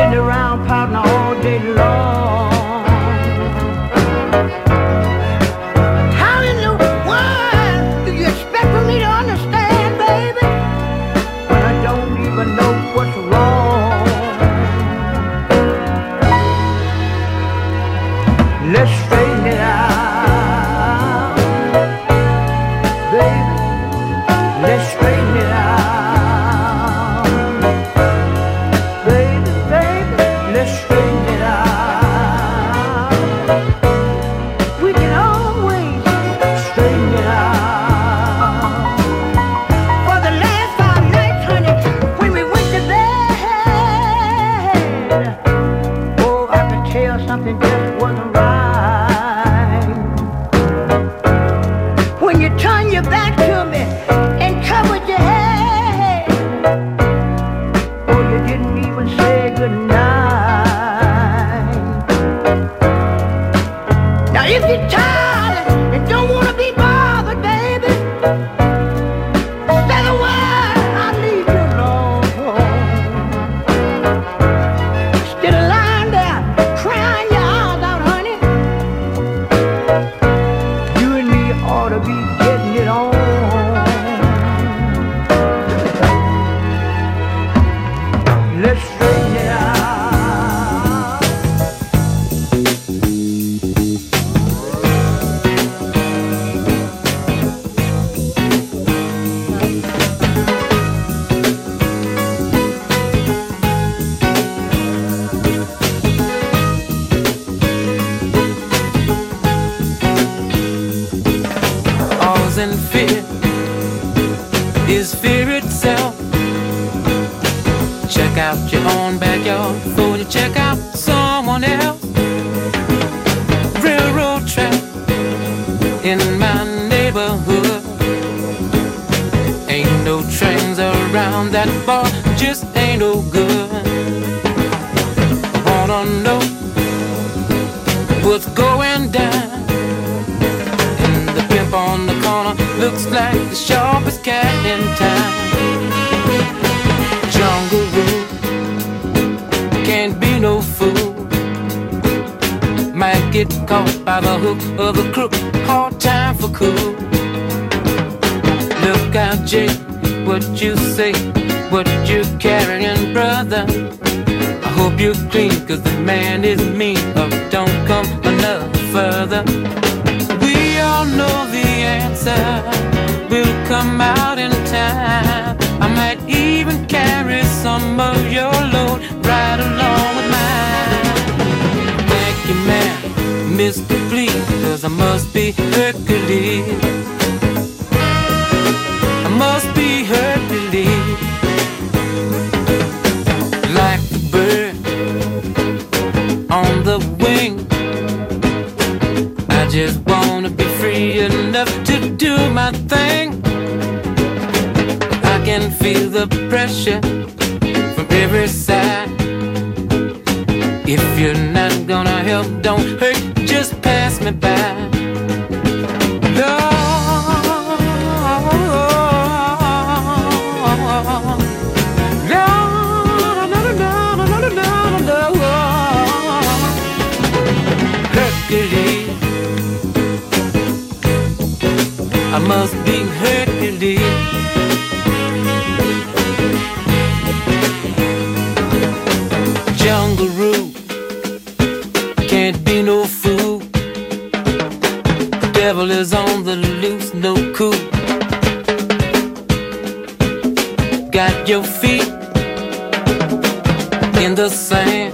sitting around pouting all day long. Can feel the pressure from every side. If you're not gonna help, don't hurt, just pass me by. Hercules, I must your feet in the sand.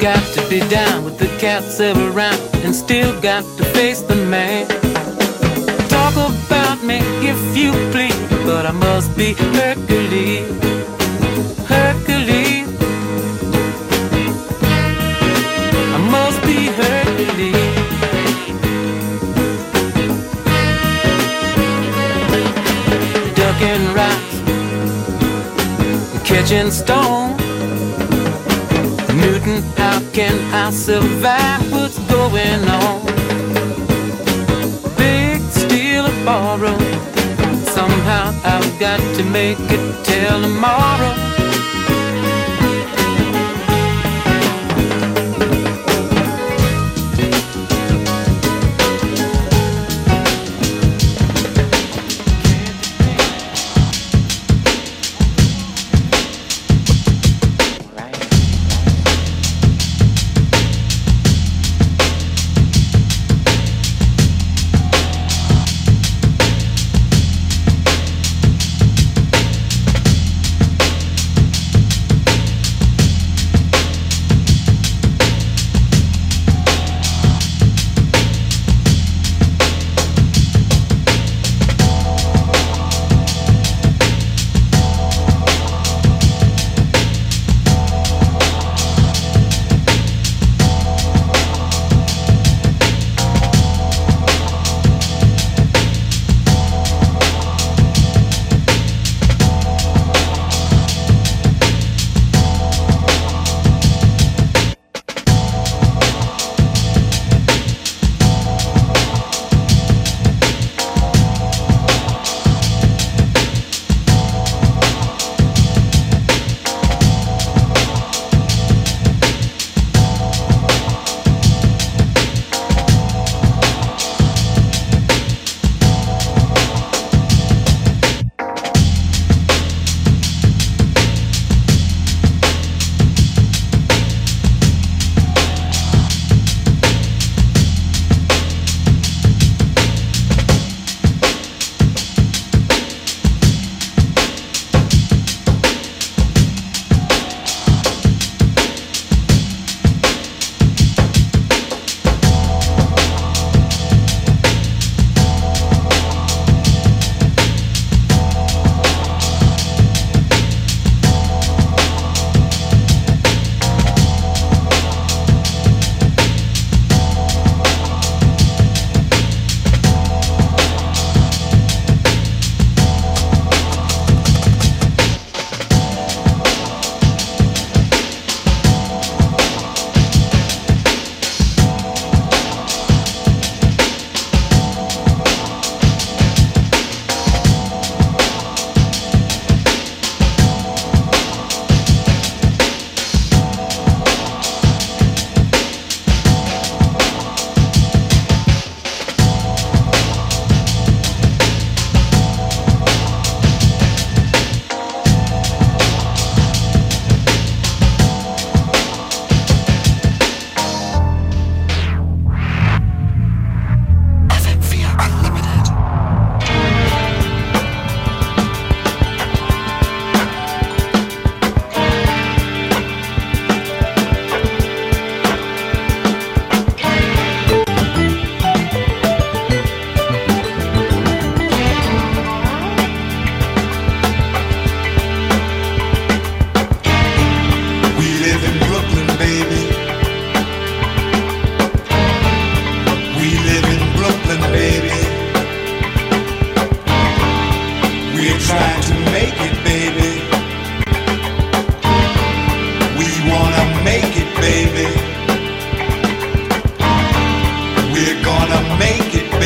Got to be down with the cats ever around and still got to face the man. Talk about me if you please, but I must be Hercules. Catching stone. Newton, how can I survive? What's going on? Big steal or borrow. Somehow I've got to make it till tomorrow.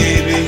baby.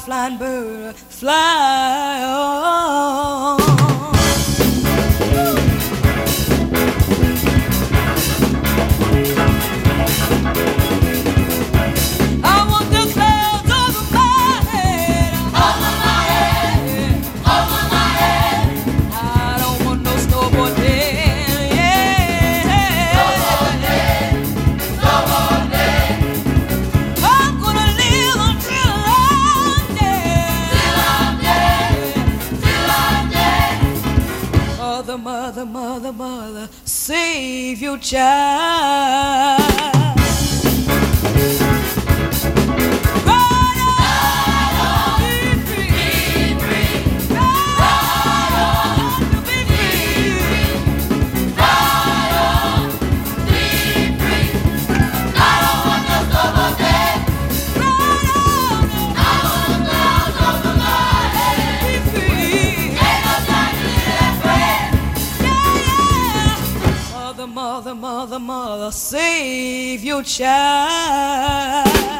Flying bird, fly on. Save save your child.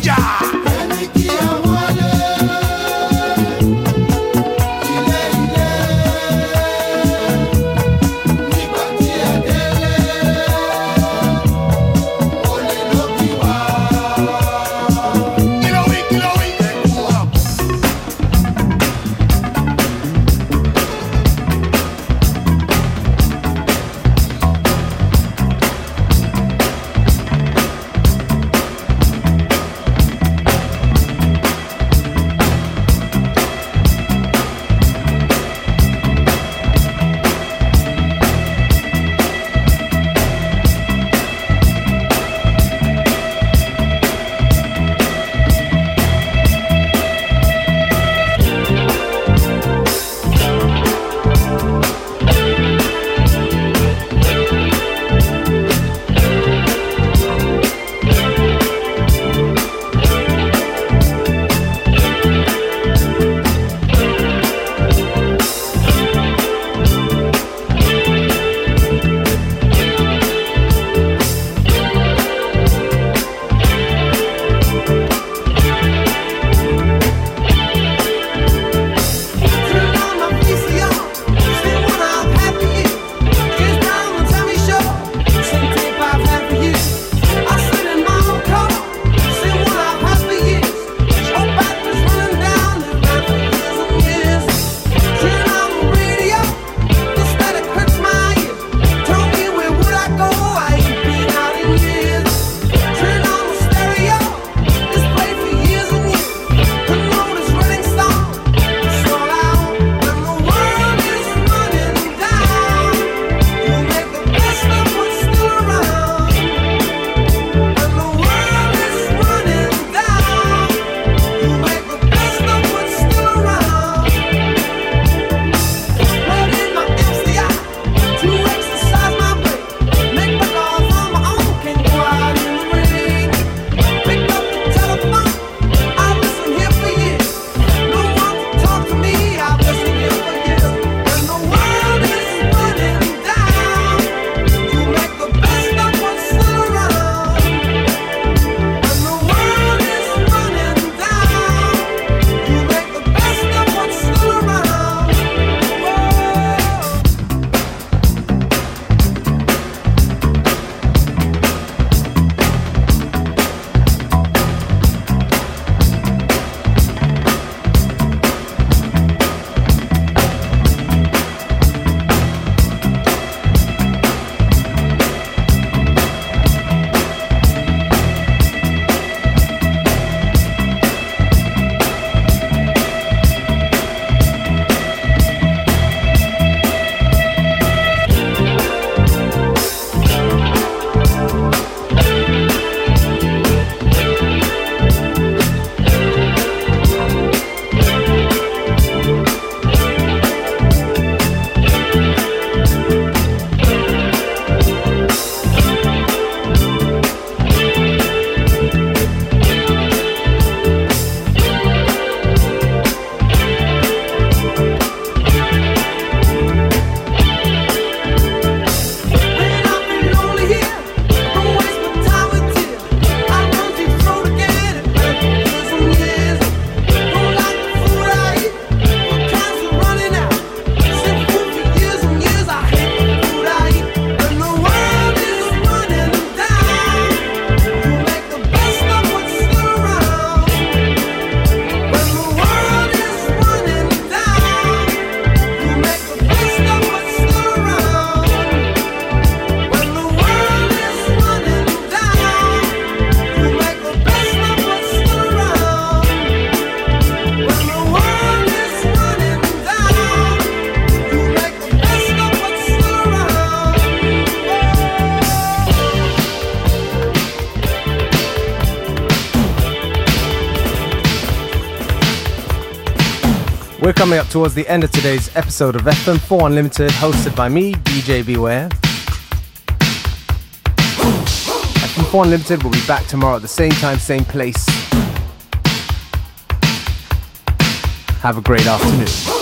Olè coming up towards the end of today's episode of FM4 Unlimited, hosted by me, DJ Beware. FM4 Unlimited will be back tomorrow at the same time, same place. Have a great afternoon.